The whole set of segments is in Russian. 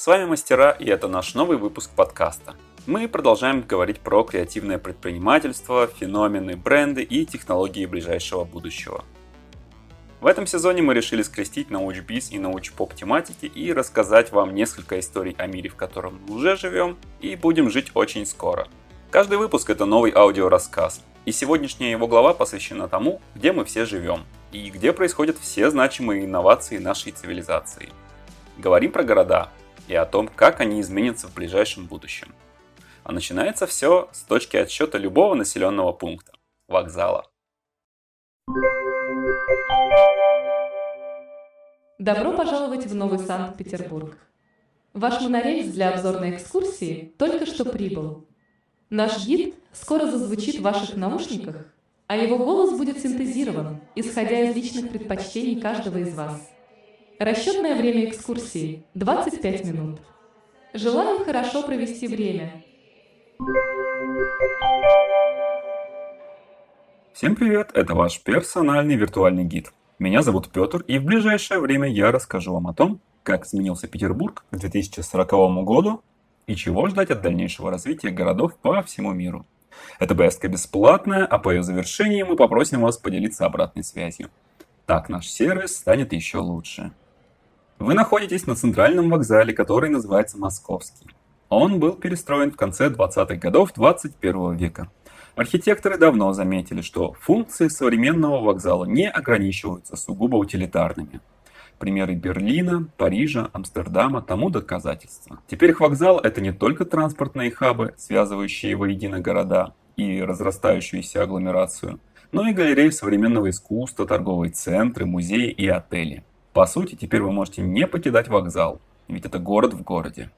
С вами Мастера, и это наш новый выпуск подкаста. Мы продолжаем говорить про креативное предпринимательство, феномены, бренды и технологии ближайшего будущего. В этом сезоне мы решили скрестить научбиз и научпоп тематики и рассказать вам несколько историй о мире, в котором мы уже живем и будем жить очень скоро. Каждый выпуск это новый аудиорассказ, и сегодняшняя его глава посвящена тому, где мы все живем и где происходят все значимые инновации нашей цивилизации. Говорим про города и о том, как они изменятся в ближайшем будущем. А начинается все с точки отсчета любого населенного пункта – вокзала. Добро пожаловать в Новый Санкт-Петербург. Ваш монорельс для обзорной экскурсии только что прибыл. Наш гид скоро зазвучит в ваших наушниках, а его голос будет синтезирован, исходя из личных предпочтений каждого из вас. Расчетное время экскурсии – 25 минут. Желаем хорошо провести время. Всем привет, это ваш персональный виртуальный гид. Меня зовут Петр, и в ближайшее время я расскажу вам о том, как изменился Петербург к 2040 году и чего ждать от дальнейшего развития городов по всему миру. Эта поездка бесплатная, а по ее завершении мы попросим вас поделиться обратной связью. Так наш сервис станет еще лучше. Вы находитесь на центральном вокзале, который называется Московский. Он был перестроен в конце 20-х годов 21 века. Архитекторы давно заметили, что функции современного вокзала не ограничиваются сугубо утилитарными. Примеры Берлина, Парижа, Амстердама тому доказательства. Теперь вокзал – это не только транспортные хабы, связывающие воедино города и разрастающуюся агломерацию, но и галереи современного искусства, торговые центры, музеи и отели. По сути, теперь вы можете не покидать вокзал, ведь это город в городе.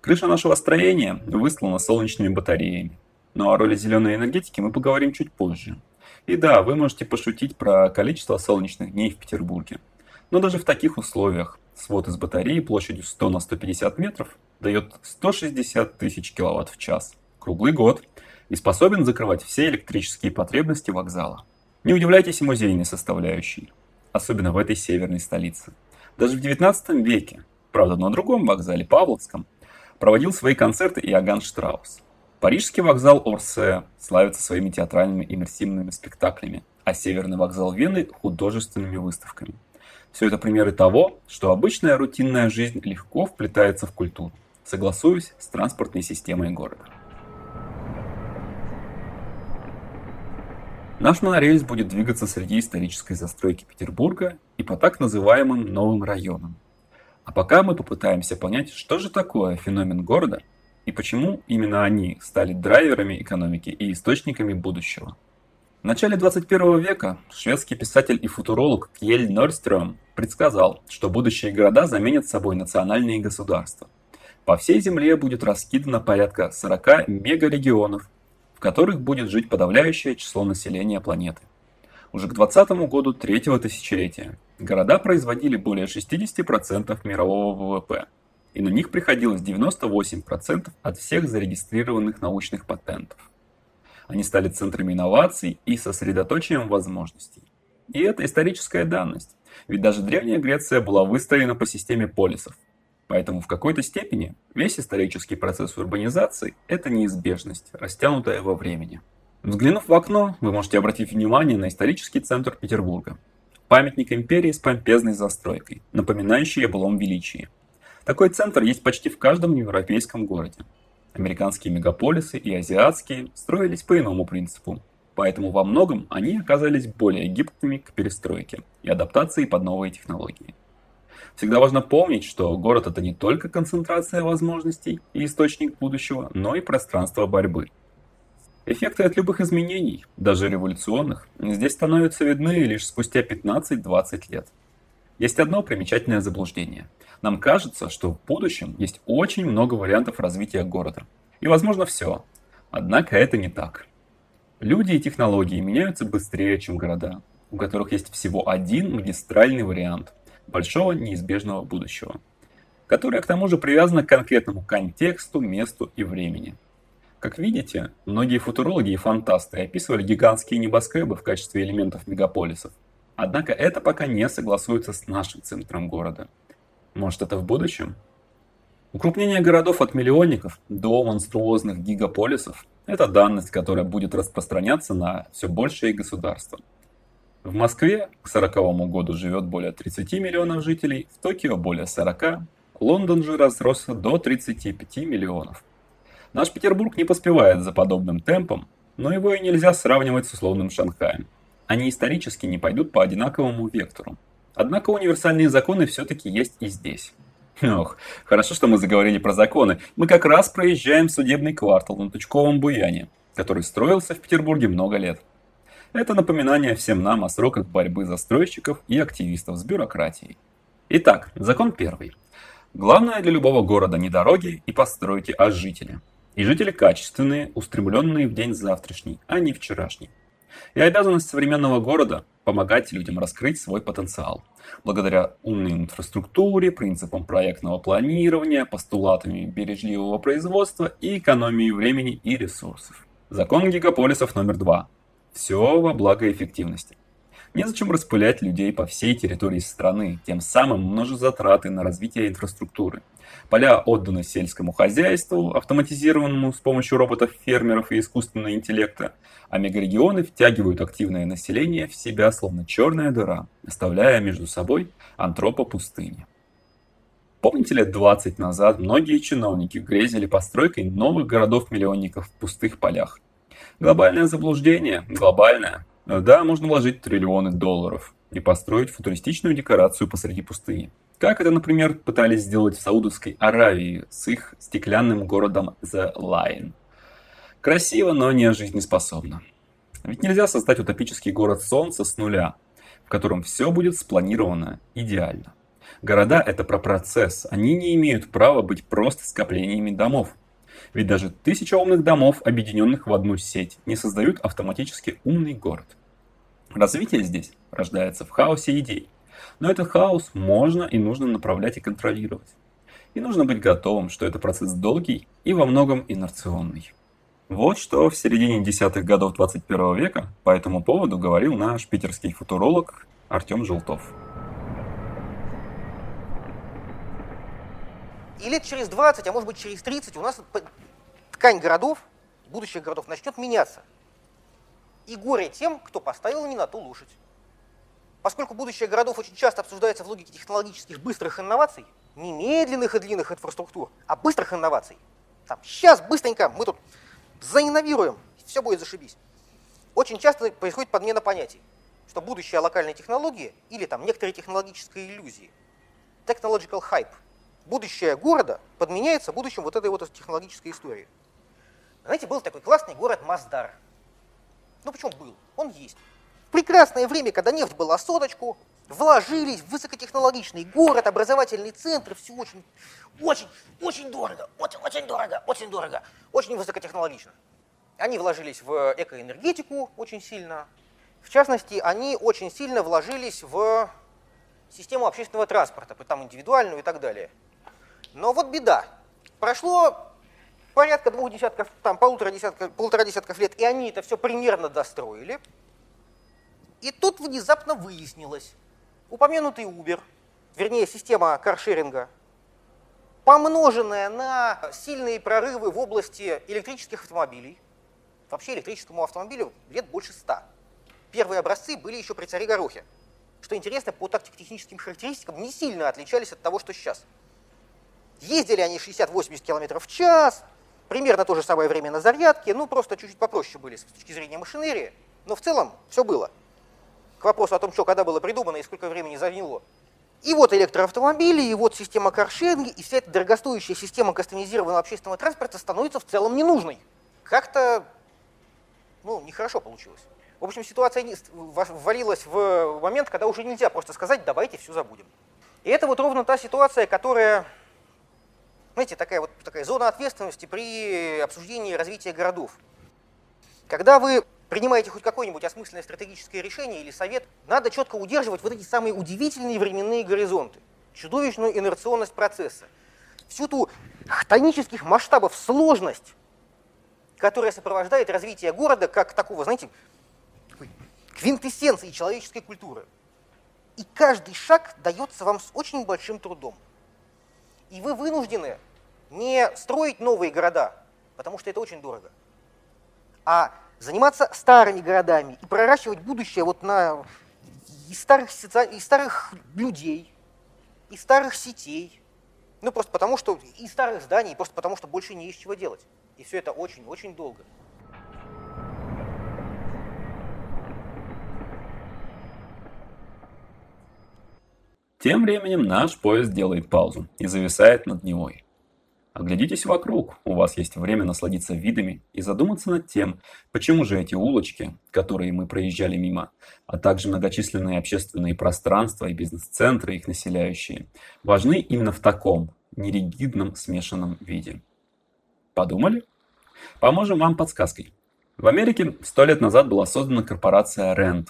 Крыша нашего строения выслана солнечными батареями. Но о роли зеленой энергетики мы поговорим чуть позже. И да, вы можете пошутить про количество солнечных дней в Петербурге. Но даже в таких условиях свод из батареи площадью 100 на 150 метров дает 160 тысяч киловатт в час, круглый год, и способен закрывать все электрические потребности вокзала. Не удивляйтесь музейной составляющей, особенно в этой северной столице. Даже в 19 веке, правда на другом вокзале, Павловском, проводил свои концерты Иоганн Штраус. Парижский вокзал Орсе славится своими театральными иммерсивными спектаклями, а Северный вокзал Вены – художественными выставками. Все это примеры того, что обычная рутинная жизнь легко вплетается в культуру, согласуясь с транспортной системой города. Наш монорельс будет двигаться среди исторической застройки Петербурга и по так называемым новым районам. А пока мы попытаемся понять, что же такое феномен города и почему именно они стали драйверами экономики и источниками будущего. В начале 21 века шведский писатель и футуролог Кьель Норстрём предсказал, что будущие города заменят собой национальные государства. По всей Земле будет раскидано порядка 40 мегарегионов, которых будет жить подавляющее число населения планеты. Уже к 20 году третьего тысячелетия города производили более 60% мирового ВВП, и на них приходилось 98% от всех зарегистрированных научных патентов. Они стали центрами инноваций и сосредоточием возможностей. И это историческая данность, ведь даже Древняя Греция была выстроена по системе полисов. Поэтому в какой-то степени весь исторический процесс урбанизации – это неизбежность, растянутая во времени. Взглянув в окно, вы можете обратить внимание на исторический центр Петербурга. Памятник империи с помпезной застройкой, напоминающий о былом величии. Такой центр есть почти в каждом европейском городе. Американские мегаполисы и азиатские строились по иному принципу, поэтому во многом они оказались более гибкими к перестройке и адаптации под новые технологии. Всегда важно помнить, что город это не только концентрация возможностей и источник будущего, но и пространство борьбы. Эффекты от любых изменений, даже революционных, здесь становятся видны лишь спустя 15-20 лет. Есть одно примечательное заблуждение – нам кажется, что в будущем есть очень много вариантов развития города. И возможно все. Однако это не так. Люди и технологии меняются быстрее, чем города, у которых есть всего один магистральный вариант большого неизбежного будущего, который к тому же привязан к конкретному контексту, месту и времени. Как видите, многие футурологи и фантасты описывали гигантские небоскребы в качестве элементов мегаполисов. Однако это пока не согласуется с нашим центром города – может, это в будущем? Укрупнение городов от миллионников до монструозных гигаполисов – это данность, которая будет распространяться на все большее государство. В Москве к 1940 году живет более 30 миллионов жителей, в Токио более 40, Лондон же разросся до 35 миллионов. Наш Петербург не поспевает за подобным темпом, но его и нельзя сравнивать с условным Шанхаем. Они исторически не пойдут по одинаковому вектору. Однако универсальные законы все-таки есть и здесь. Ох, хорошо, что мы заговорили про законы. Мы как раз проезжаем судебный квартал на Тучковом Буяне, который строился в Петербурге много лет. Это напоминание всем нам о сроках борьбы застройщиков и активистов с бюрократией. Итак, закон первый. Главное для любого города не дороги и постройки, а жители. И жители качественные, устремленные в день завтрашний, а не вчерашний. И обязанность современного города – помогать людям раскрыть свой потенциал. Благодаря умной инфраструктуре, принципам проектного планирования, постулатами бережливого производства и экономии времени и ресурсов. Закон гигаполисов номер два. Все во благо эффективности. Незачем распылять людей по всей территории страны, тем самым множить затраты на развитие инфраструктуры – Поля отданы сельскому хозяйству, автоматизированному с помощью роботов-фермеров и искусственного интеллекта, а мегарегионы втягивают активное население в себя, словно черная дыра, оставляя между собой антропопустыни. Помните, лет 20 назад многие чиновники грезили постройкой новых городов-миллионников в пустых полях? Глобальное заблуждение, глобальное. Да, можно вложить триллионы долларов и построить футуристичную декорацию посреди пустыни. Как это, например, пытались сделать в Саудовской Аравии с их стеклянным городом The Line. Красиво, но не жизнеспособно. Ведь нельзя создать утопический город солнца с нуля, в котором все будет спланировано идеально. Города – это про процесс, они не имеют права быть просто скоплениями домов. Ведь даже тысяча умных домов, объединенных в одну сеть, не создают автоматически умный город. Развитие здесь рождается в хаосе идей, но этот хаос можно и нужно направлять и контролировать. И нужно быть готовым, что это процесс долгий и во многом инерционный. Вот что в середине десятых годов 21 века по этому поводу говорил наш питерский футуролог Артем Желтов. И лет через 20, а может быть через 30 у нас ткань городов, будущих городов, начнет меняться. И горе тем, кто поставил не на ту лошадь. Поскольку будущее городов очень часто обсуждается в логике технологических быстрых инноваций, не медленных и длинных инфраструктур, а быстрых инноваций. Там, сейчас, быстренько, мы тут заинновируем, все будет зашибись. Очень часто происходит подмена понятий, что будущее локальной технологии или там некоторые технологические иллюзии, technological hype, будущее города подменяется будущим вот этой вот технологической истории. Знаете, был такой классный город Маздар. Ну почему был? Он есть прекрасное время, когда нефть была соточку, вложились в высокотехнологичный город, образовательный центр, все очень, очень, очень дорого, очень, очень дорого, очень дорого, очень высокотехнологично. Они вложились в экоэнергетику очень сильно. В частности, они очень сильно вложились в систему общественного транспорта, там индивидуальную и так далее. Но вот беда. Прошло порядка двух десятков, там полутора десятков, полтора десятков лет, и они это все примерно достроили. И тут внезапно выяснилось, упомянутый Uber, вернее система каршеринга, помноженная на сильные прорывы в области электрических автомобилей, вообще электрическому автомобилю лет больше ста. Первые образцы были еще при царе Горохе. Что интересно, по тактико-техническим характеристикам не сильно отличались от того, что сейчас. Ездили они 60-80 км в час, примерно то же самое время на зарядке, ну просто чуть-чуть попроще были с точки зрения машинерии, но в целом все было к вопросу о том, что когда было придумано и сколько времени заняло. И вот электроавтомобили, и вот система каршеринга, и вся эта дорогостоящая система кастомизированного общественного транспорта становится в целом ненужной. Как-то, ну, нехорошо получилось. В общем, ситуация ввалилась в момент, когда уже нельзя просто сказать, давайте все забудем. И это вот ровно та ситуация, которая, знаете, такая вот такая зона ответственности при обсуждении развития городов. Когда вы принимаете хоть какое-нибудь осмысленное стратегическое решение или совет, надо четко удерживать вот эти самые удивительные временные горизонты, чудовищную инерционность процесса, всю ту хтонических масштабов сложность, которая сопровождает развитие города как такого, знаете, квинтэссенции человеческой культуры. И каждый шаг дается вам с очень большим трудом. И вы вынуждены не строить новые города, потому что это очень дорого, а заниматься старыми городами и проращивать будущее вот на из старых, из старых людей, из старых сетей, ну просто потому что, из старых зданий, просто потому что больше не из чего делать. И все это очень-очень долго. Тем временем наш поезд делает паузу и зависает над Невой. Оглядитесь вокруг, у вас есть время насладиться видами и задуматься над тем, почему же эти улочки, которые мы проезжали мимо, а также многочисленные общественные пространства и бизнес-центры, их населяющие, важны именно в таком, неригидном смешанном виде. Подумали? Поможем вам подсказкой. В Америке сто лет назад была создана корпорация RAND,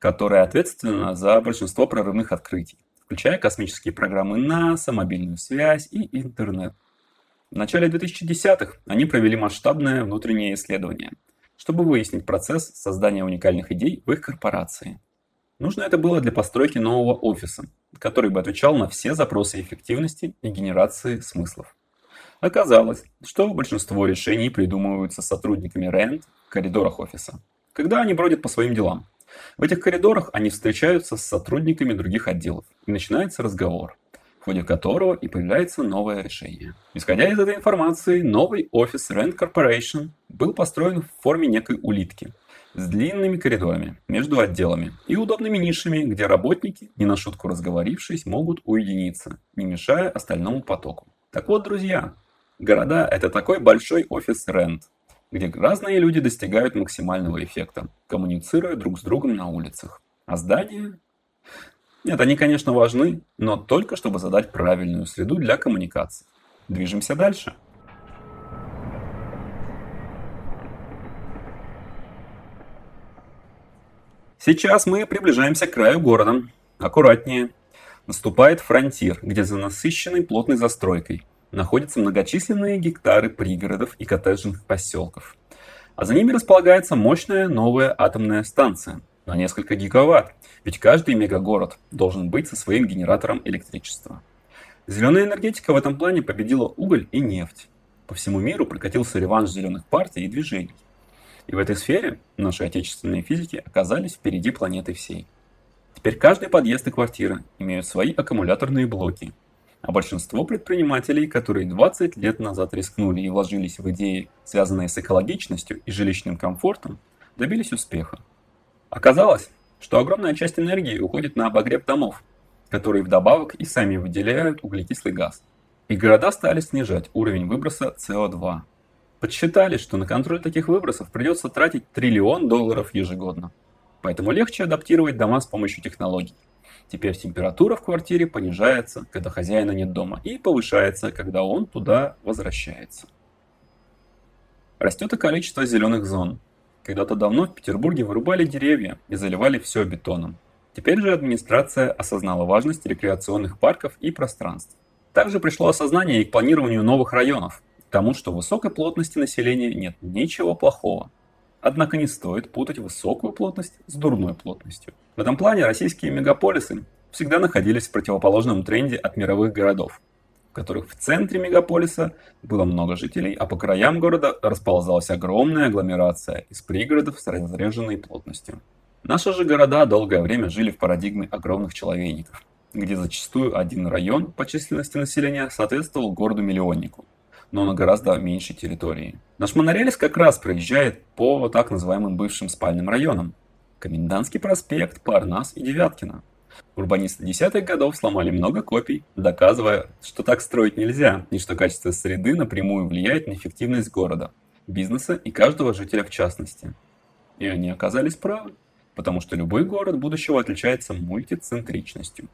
которая ответственна за большинство прорывных открытий, включая космические программы НАСА, мобильную связь и интернет. В начале 2010-х они провели масштабное внутреннее исследование, чтобы выяснить процесс создания уникальных идей в их корпорации. Нужно это было для постройки нового офиса, который бы отвечал на все запросы эффективности и генерации смыслов. Оказалось, что большинство решений придумываются сотрудниками RAND в коридорах офиса, когда они бродят по своим делам. В этих коридорах они встречаются с сотрудниками других отделов, и начинается разговор – в ходе которого и появляется новое решение. Исходя из этой информации, новый офис Rand Corporation был построен в форме некой улитки с длинными коридорами между отделами и удобными нишами, где работники, не на шутку разговорившись, могут уединиться, не мешая остальному потоку. Так вот, друзья, города – это такой большой офис Rand, где разные люди достигают максимального эффекта, коммуницируя друг с другом на улицах. А здания нет, они, конечно, важны, но только чтобы задать правильную среду для коммуникации. Движемся дальше. Сейчас мы приближаемся к краю города. Аккуратнее. Наступает фронтир, где за насыщенной плотной застройкой находятся многочисленные гектары пригородов и коттеджных поселков. А за ними располагается мощная новая атомная станция на несколько гигаватт, ведь каждый мегагород должен быть со своим генератором электричества. Зеленая энергетика в этом плане победила уголь и нефть. По всему миру прокатился реванш зеленых партий и движений. И в этой сфере наши отечественные физики оказались впереди планеты всей. Теперь каждый подъезд и квартира имеют свои аккумуляторные блоки. А большинство предпринимателей, которые 20 лет назад рискнули и вложились в идеи, связанные с экологичностью и жилищным комфортом, добились успеха. Оказалось, что огромная часть энергии уходит на обогрев домов, которые вдобавок и сами выделяют углекислый газ. И города стали снижать уровень выброса СО2. Подсчитали, что на контроль таких выбросов придется тратить триллион долларов ежегодно. Поэтому легче адаптировать дома с помощью технологий. Теперь температура в квартире понижается, когда хозяина нет дома, и повышается, когда он туда возвращается. Растет и количество зеленых зон, когда-то давно в Петербурге вырубали деревья и заливали все бетоном. Теперь же администрация осознала важность рекреационных парков и пространств. Также пришло осознание и к планированию новых районов, к тому, что в высокой плотности населения нет ничего плохого. Однако не стоит путать высокую плотность с дурной плотностью. В этом плане российские мегаполисы всегда находились в противоположном тренде от мировых городов которых в центре мегаполиса было много жителей, а по краям города расползалась огромная агломерация из пригородов с разреженной плотностью. Наши же города долгое время жили в парадигме огромных человейников, где зачастую один район по численности населения соответствовал городу-миллионнику, но на гораздо меньшей территории. Наш монорельс как раз проезжает по так называемым бывшим спальным районам. Комендантский проспект, Парнас и Девяткино. Урбанисты десятых годов сломали много копий, доказывая, что так строить нельзя, и что качество среды напрямую влияет на эффективность города, бизнеса и каждого жителя в частности. И они оказались правы, потому что любой город будущего отличается мультицентричностью.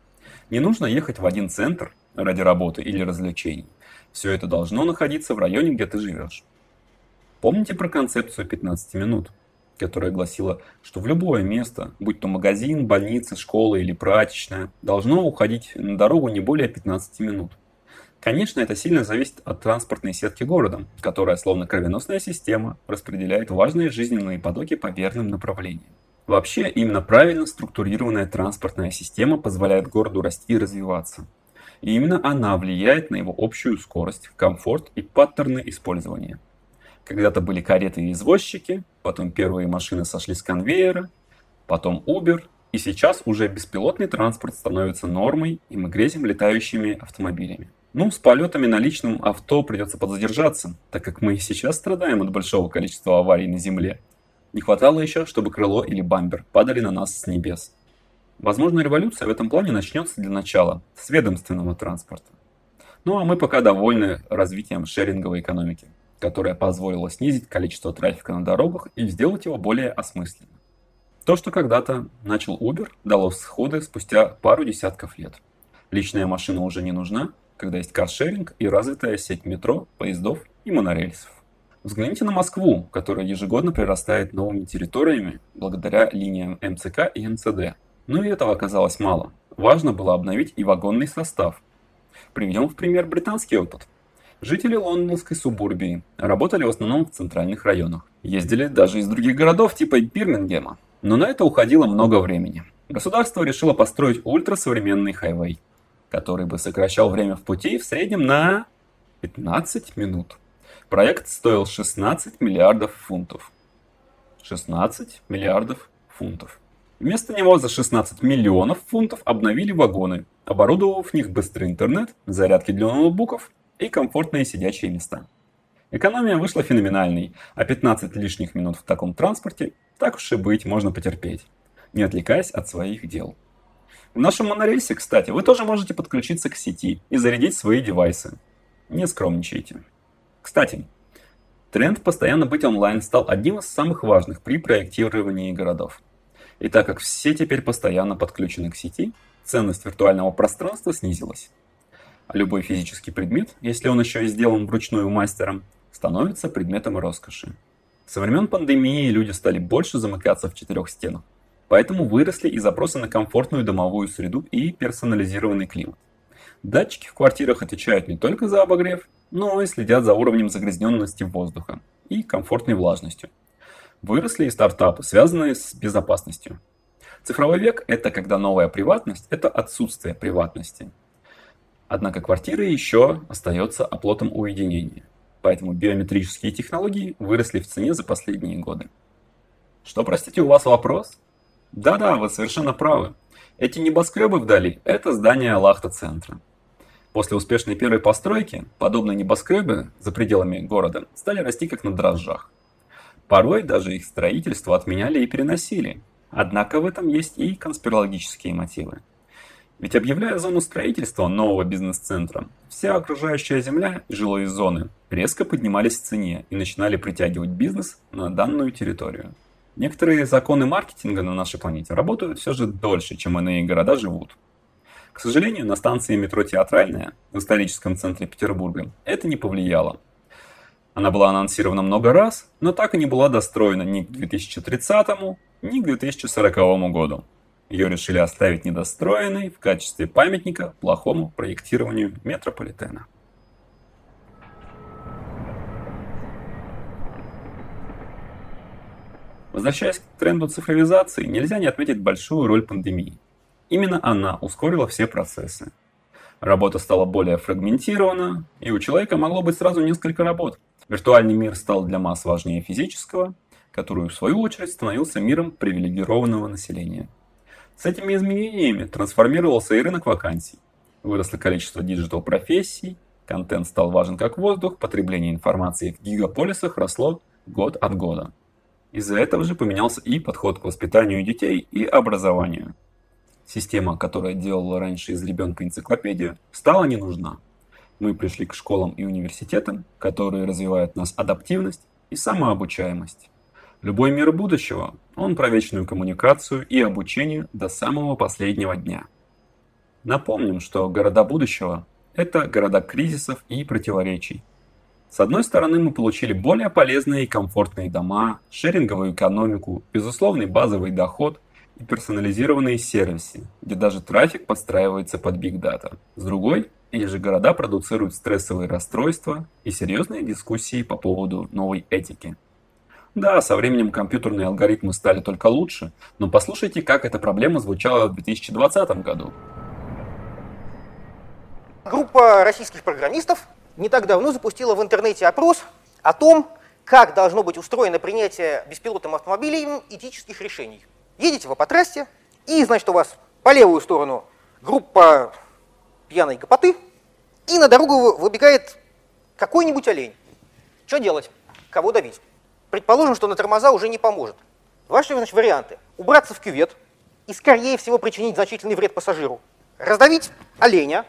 Не нужно ехать в один центр ради работы или развлечений. Все это должно находиться в районе, где ты живешь. Помните про концепцию 15 минут? которая гласила, что в любое место, будь то магазин, больница, школа или прачечная, должно уходить на дорогу не более 15 минут. Конечно, это сильно зависит от транспортной сетки города, которая, словно кровеносная система, распределяет важные жизненные потоки по верным направлениям. Вообще, именно правильно структурированная транспортная система позволяет городу расти и развиваться. И именно она влияет на его общую скорость, комфорт и паттерны использования. Когда-то были кареты и извозчики, потом первые машины сошли с конвейера, потом Uber, и сейчас уже беспилотный транспорт становится нормой, и мы грезим летающими автомобилями. Ну, с полетами на личном авто придется подзадержаться, так как мы сейчас страдаем от большого количества аварий на Земле. Не хватало еще, чтобы крыло или бампер падали на нас с небес. Возможно, революция в этом плане начнется для начала с ведомственного транспорта. Ну а мы пока довольны развитием шеринговой экономики, которая позволила снизить количество трафика на дорогах и сделать его более осмысленным. То, что когда-то начал Uber, дало сходы спустя пару десятков лет. Личная машина уже не нужна, когда есть каршеринг и развитая сеть метро, поездов и монорельсов. Взгляните на Москву, которая ежегодно прирастает новыми территориями благодаря линиям МЦК и МЦД. Но и этого оказалось мало. Важно было обновить и вагонный состав. Приведем в пример британский опыт. Жители лондонской субурбии работали в основном в центральных районах. Ездили даже из других городов типа Бирмингема. Но на это уходило много времени. Государство решило построить ультрасовременный хайвей, который бы сокращал время в пути в среднем на 15 минут. Проект стоил 16 миллиардов фунтов. 16 миллиардов фунтов. Вместо него за 16 миллионов фунтов обновили вагоны, оборудовав в них быстрый интернет, зарядки для ноутбуков и комфортные сидячие места. Экономия вышла феноменальной, а 15 лишних минут в таком транспорте, так уж и быть, можно потерпеть, не отвлекаясь от своих дел. В нашем монорельсе, кстати, вы тоже можете подключиться к сети и зарядить свои девайсы. Не скромничайте. Кстати, тренд постоянно быть онлайн стал одним из самых важных при проектировании городов. И так как все теперь постоянно подключены к сети, ценность виртуального пространства снизилась. А любой физический предмет, если он еще и сделан вручную мастером, становится предметом роскоши. Со времен пандемии люди стали больше замыкаться в четырех стенах, поэтому выросли и запросы на комфортную домовую среду и персонализированный климат. Датчики в квартирах отвечают не только за обогрев, но и следят за уровнем загрязненности воздуха и комфортной влажностью, Выросли и стартапы, связанные с безопасностью. Цифровой век – это когда новая приватность – это отсутствие приватности. Однако квартира еще остается оплотом уединения. Поэтому биометрические технологии выросли в цене за последние годы. Что, простите, у вас вопрос? Да-да, вы совершенно правы. Эти небоскребы вдали – это здание Лахта-центра. После успешной первой постройки, подобные небоскребы за пределами города стали расти как на дрожжах. Порой даже их строительство отменяли и переносили. Однако в этом есть и конспирологические мотивы. Ведь объявляя зону строительства нового бизнес-центра, вся окружающая земля и жилые зоны резко поднимались в цене и начинали притягивать бизнес на данную территорию. Некоторые законы маркетинга на нашей планете работают все же дольше, чем иные города живут. К сожалению, на станции метро Театральная в историческом центре Петербурга это не повлияло. Она была анонсирована много раз, но так и не была достроена ни к 2030, ни к 2040 году. Ее решили оставить недостроенной в качестве памятника плохому проектированию метрополитена. Возвращаясь к тренду цифровизации, нельзя не отметить большую роль пандемии. Именно она ускорила все процессы. Работа стала более фрагментирована, и у человека могло быть сразу несколько работ – Виртуальный мир стал для масс важнее физического, который в свою очередь становился миром привилегированного населения. С этими изменениями трансформировался и рынок вакансий. Выросло количество диджитал-профессий, контент стал важен как воздух, потребление информации в гигаполисах росло год от года. Из-за этого же поменялся и подход к воспитанию детей и образованию. Система, которая делала раньше из ребенка энциклопедию, стала не нужна мы пришли к школам и университетам, которые развивают нас адаптивность и самообучаемость. Любой мир будущего, он про вечную коммуникацию и обучение до самого последнего дня. Напомним, что города будущего – это города кризисов и противоречий. С одной стороны, мы получили более полезные и комфортные дома, шеринговую экономику, безусловный базовый доход и персонализированные сервисы, где даже трафик подстраивается под Big Data. С другой или же города продуцируют стрессовые расстройства и серьезные дискуссии по поводу новой этики. Да, со временем компьютерные алгоритмы стали только лучше, но послушайте, как эта проблема звучала в 2020 году. Группа российских программистов не так давно запустила в интернете опрос о том, как должно быть устроено принятие беспилотным автомобилем этических решений. Едете вы по трассе, и, значит, у вас по левую сторону группа пьяной гопоты, и на дорогу выбегает какой-нибудь олень. Что делать? Кого давить? Предположим, что на тормоза уже не поможет. Ваши значит, варианты. Убраться в кювет и, скорее всего, причинить значительный вред пассажиру. Раздавить оленя,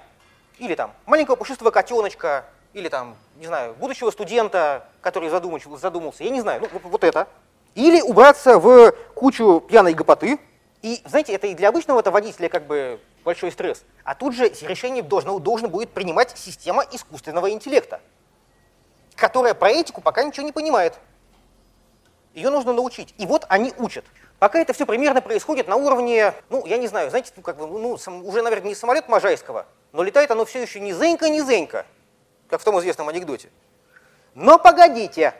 или там маленького пушистого котеночка, или там, не знаю, будущего студента, который задумался, я не знаю, ну, вот это. Или убраться в кучу пьяной гопоты. И, знаете, это и для обычного это водителя как бы большой стресс. А тут же решение должно, должен будет принимать система искусственного интеллекта, которая про этику пока ничего не понимает. Ее нужно научить. И вот они учат. Пока это все примерно происходит на уровне, ну, я не знаю, знаете, ну, как бы, ну, уже, наверное, не самолет Можайского, но летает оно все еще не зенька, не зенька, как в том известном анекдоте. Но погодите,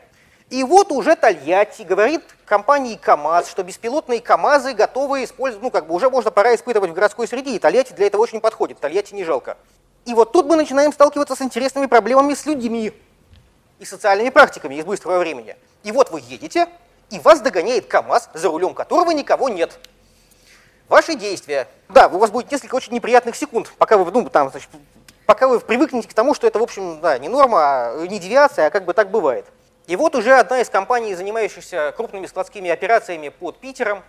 и вот уже Тольятти говорит компании КАМАЗ, что беспилотные КАМАЗы готовы использовать, ну как бы уже можно пора испытывать в городской среде, и Тольятти для этого очень подходит, Тольятти не жалко. И вот тут мы начинаем сталкиваться с интересными проблемами с людьми и социальными практиками из быстрого времени. И вот вы едете, и вас догоняет КАМАЗ, за рулем которого никого нет. Ваши действия. Да, у вас будет несколько очень неприятных секунд, пока вы, ну, там, значит, пока вы привыкнете к тому, что это, в общем, да, не норма, а не девиация, а как бы так бывает. И вот уже одна из компаний, занимающихся крупными складскими операциями под Питером,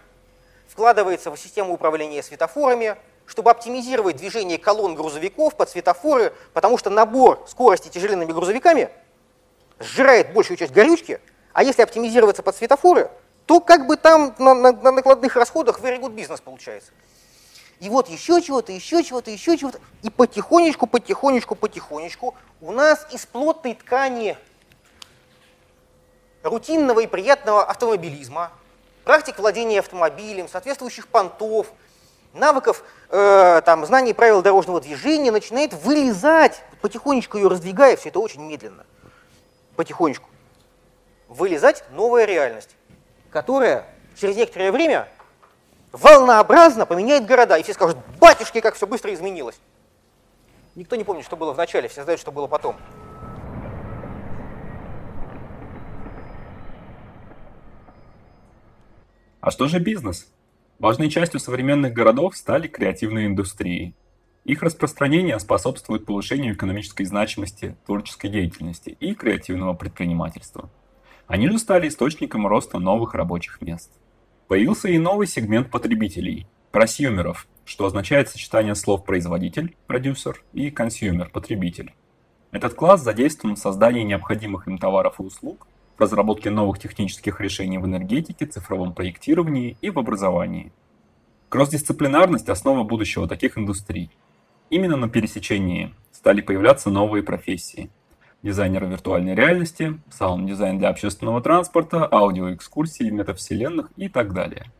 вкладывается в систему управления светофорами, чтобы оптимизировать движение колонн грузовиков под светофоры, потому что набор скорости тяжеленными грузовиками сжирает большую часть горючки, а если оптимизироваться под светофоры, то как бы там на, на, на накладных расходах very good бизнес получается. И вот еще чего-то, еще чего-то, еще чего-то. И потихонечку, потихонечку, потихонечку у нас из плотной ткани рутинного и приятного автомобилизма, практик владения автомобилем, соответствующих понтов, навыков, э, там, знаний правил дорожного движения начинает вылезать, потихонечку ее раздвигая, все это очень медленно, потихонечку, вылезать новая реальность, которая через некоторое время волнообразно поменяет города. И все скажут, батюшки, как все быстро изменилось. Никто не помнит, что было в начале, все знают, что было потом. А что же бизнес? Важной частью современных городов стали креативные индустрии. Их распространение способствует повышению экономической значимости творческой деятельности и креативного предпринимательства. Они же стали источником роста новых рабочих мест. Появился и новый сегмент потребителей – просьюмеров, что означает сочетание слов производитель, продюсер и consumer, потребитель. Этот класс задействован в создании необходимых им товаров и услуг в разработке новых технических решений в энергетике, цифровом проектировании и в образовании. Кросс-дисциплинарность – основа будущего таких индустрий. Именно на пересечении стали появляться новые профессии. Дизайнеры виртуальной реальности, саунд-дизайн для общественного транспорта, аудиоэкскурсии, метавселенных и так далее.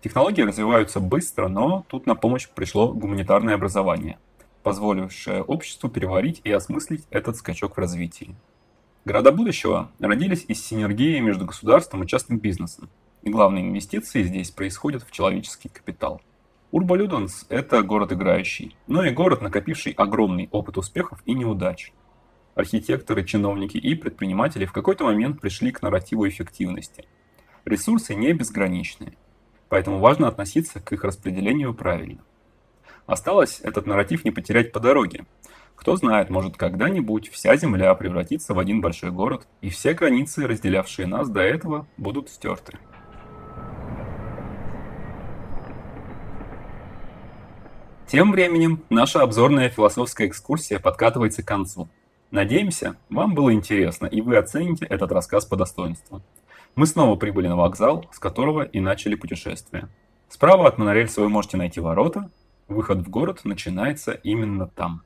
Технологии развиваются быстро, но тут на помощь пришло гуманитарное образование, позволившее обществу переварить и осмыслить этот скачок в развитии. Города будущего родились из синергии между государством и частным бизнесом, и главные инвестиции здесь происходят в человеческий капитал. Urbo Ludens – это город играющий, но и город, накопивший огромный опыт успехов и неудач. Архитекторы, чиновники и предприниматели в какой-то момент пришли к нарративу эффективности. Ресурсы не безграничны, поэтому важно относиться к их распределению правильно. Осталось этот нарратив не потерять по дороге, кто знает, может когда-нибудь вся Земля превратится в один большой город, и все границы, разделявшие нас до этого, будут стерты. Тем временем наша обзорная философская экскурсия подкатывается к концу. Надеемся, вам было интересно, и вы оцените этот рассказ по достоинству. Мы снова прибыли на вокзал, с которого и начали путешествие. Справа от монорельса вы можете найти ворота, выход в город начинается именно там.